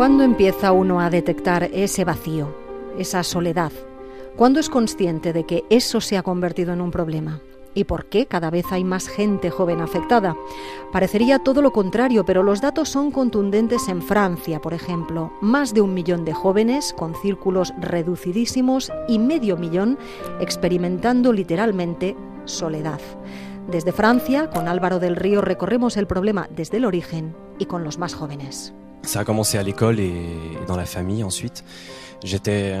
¿Cuándo empieza uno a detectar ese vacío, esa soledad? ¿Cuándo es consciente de que eso se ha convertido en un problema? ¿Y por qué cada vez hay más gente joven afectada? Parecería todo lo contrario, pero los datos son contundentes en Francia, por ejemplo. Más de un millón de jóvenes con círculos reducidísimos y medio millón experimentando literalmente soledad. Desde Francia, con Álvaro del Río, recorremos el problema desde el origen y con los más jóvenes. Ça a commencé à l'école et dans la famille ensuite. J'étais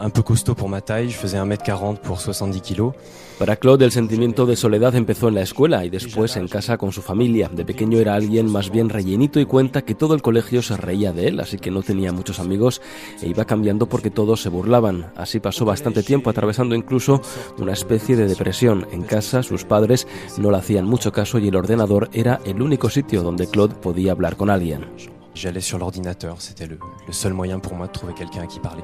un peu costaud pour ma taille, je faisais 1m40 pour 70 kilos. Para Claude el sentimiento de soledad empezó en la escuela y después en casa con su familia. De pequeño era alguien más bien rellenito y cuenta que todo el colegio se reía de él, así que no tenía muchos amigos e iba cambiando porque todos se burlaban. Así pasó bastante tiempo atravesando incluso una especie de depresión. En casa sus padres no le hacían mucho caso y el ordenador era el único sitio donde Claude podía hablar con alguien. J'allais sur l'ordinateur, c'était le, seul moyen pour moi de trouver quelqu'un à qui parler.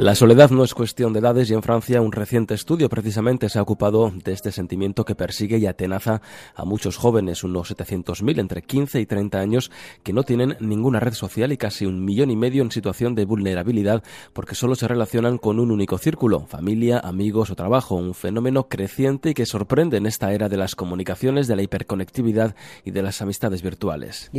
La soledad no es cuestión de edades y en Francia un reciente estudio precisamente se ha ocupado de este sentimiento que persigue y atenaza a muchos jóvenes, unos 700.000 entre 15 y 30 años que no tienen ninguna red social y casi un millón y medio en situación de vulnerabilidad porque solo se relacionan con un único círculo, familia, amigos o trabajo, un fenómeno creciente y que sorprende en esta era de las comunicaciones, de la hiperconectividad y de las amistades virtuales.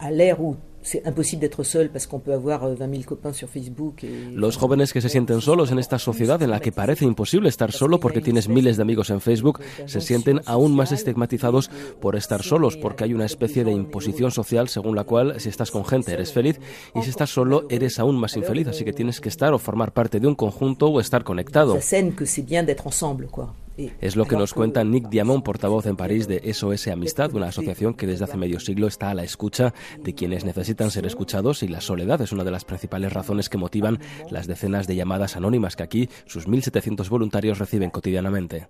Se c'est imposible d'être seul parce qu'on peut avoir 20 000 copains sur Facebook. Et... Los jóvenes que se sienten solos en esta sociedad en la que parece imposible estar solo porque tienes miles de amigos en Facebook, se sienten aún más estigmatizados por estar solos porque hay una especie de imposición social según la cual si estás con gente eres feliz y si estás solo eres aún más infeliz, así que tienes que estar o formar parte de un conjunto o estar conectado. Es lo que nos cuenta Nick Diamond, portavoz en París de SOS Amistad, una asociación que desde hace medio siglo está a la escucha de quienes necesitan ser escuchados y la soledad es una de las principales razones que motivan las decenas de llamadas anónimas que aquí sus 1.700 voluntarios reciben cotidianamente.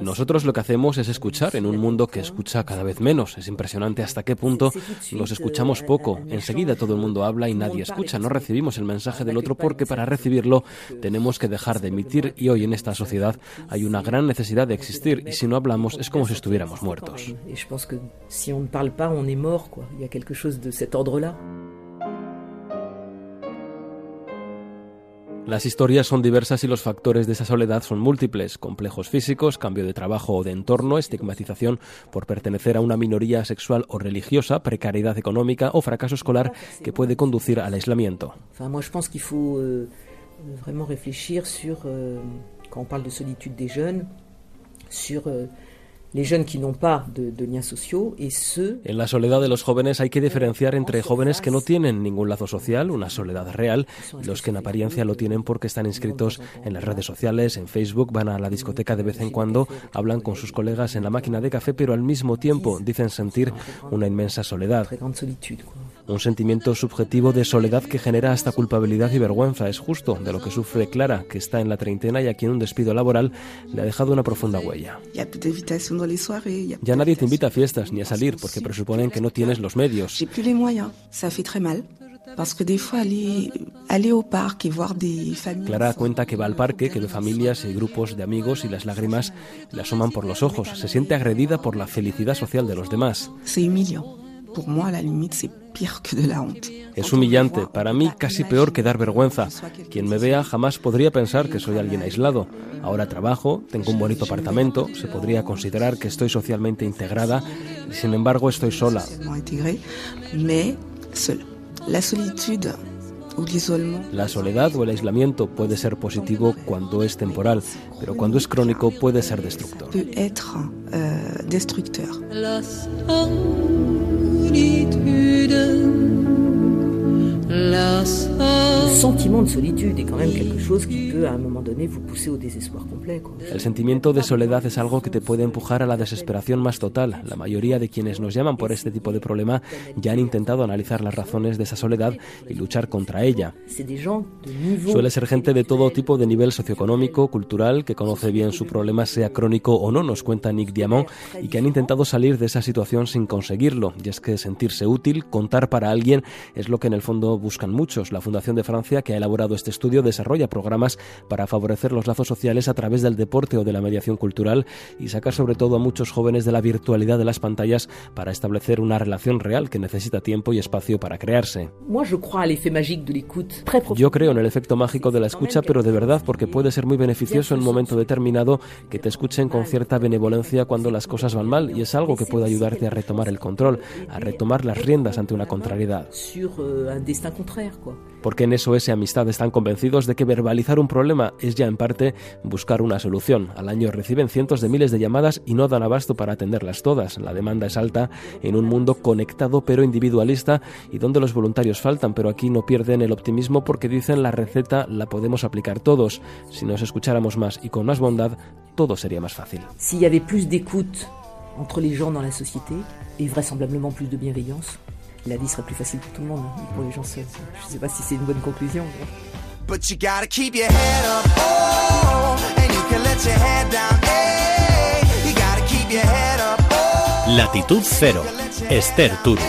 Nosotros lo que hacemos es escuchar en un mundo que escucha cada vez menos. Es impresionante hasta qué punto nos escuchamos poco. Enseguida todo el mundo habla y nadie escucha. No recibimos el mensaje del otro porque para recibirlo tenemos que dejar de emitir y hoy en esta sociedad hay una gran necesidad de existir y si no hablamos es como si estuviéramos muertos. si y quelque chose de. Las historias son diversas y los factores de esa soledad son múltiples, complejos físicos, cambio de trabajo o de entorno, estigmatización por pertenecer a una minoría sexual o religiosa, precariedad económica o fracaso escolar que puede conducir al aislamiento. Enfin, En la soledad de los jóvenes hay que diferenciar entre jóvenes que no tienen ningún lazo social, una soledad real, y los que en apariencia lo tienen porque están inscritos en las redes sociales, en Facebook, van a la discoteca de vez en cuando, hablan con sus colegas en la máquina de café, pero al mismo tiempo dicen sentir una inmensa soledad. Un sentimiento subjetivo de soledad que genera hasta culpabilidad y vergüenza. Es justo de lo que sufre Clara, que está en la treintena y a quien un despido laboral le ha dejado una profunda huella. Ya nadie te invita a fiestas ni a salir porque presuponen que no tienes los medios. Clara cuenta que va al parque, que ve familias y grupos de amigos y las lágrimas le asoman por los ojos. Se siente agredida por la felicidad social de los demás. C'est humiliant. Pour moi, à la limite, c'est pire que de la honte. Es humillante, para mí casi peor que dar vergüenza. Quien me vea jamás podría pensar que soy alguien aislado. Ahora trabajo, tengo un bonito apartamento, se podría considerar que estoy socialmente integrada y sin embargo estoy sola. La soledad o el aislamiento puede ser positivo cuando es temporal, pero cuando es crónico puede ser destructor. El sentimiento de soledad es algo que te puede empujar a la desesperación más total. La mayoría de quienes nos llaman por este tipo de problema ya han intentado analizar las razones de esa soledad y luchar contra ella. Suele ser gente de todo tipo de nivel socioeconómico, cultural, que conoce bien su problema, sea crónico o no, nos cuenta Nick Diamond, y que han intentado salir de esa situación sin conseguirlo. Y es que sentirse útil, contar para alguien, es lo que en el fondo buscan muchos. La Fundación de Francia, que ha elaborado este estudio, desarrolla programas para favorecer los lazos sociales a través del deporte o de la mediación cultural y sacar sobre todo a muchos jóvenes de la virtualidad de las pantallas para establecer una relación real que necesita tiempo y espacio para crearse. Yo creo en el efecto mágico de la escucha, pero de verdad porque puede ser muy beneficioso en un momento determinado que te escuchen con cierta benevolencia cuando las cosas van mal y es algo que puede ayudarte a retomar el control, a retomar las riendas ante una contrariedad. Porque en SOS Amistad están convencidos de que verbalizar un problema es ya en parte buscar una solución. Al año reciben cientos de miles de llamadas y no dan abasto para atenderlas todas. La demanda es alta en un mundo conectado pero individualista y donde los voluntarios faltan, pero aquí no pierden el optimismo porque dicen la receta la podemos aplicar todos. Si nos escucháramos más y con más bondad, todo sería más fácil. Si y avait plus d'écoute entre les gens dans la société et vraisemblablement plus de bienveillance, la vie serait plus facile pour tout le monde, hein, pour les gens seuls. Je ne sais pas si c'est une bonne conclusion. But you gotta keep your head up, oh, and you can let your head down, hey, you gotta keep your head up, oh, Latitud Cero, Esther Turu.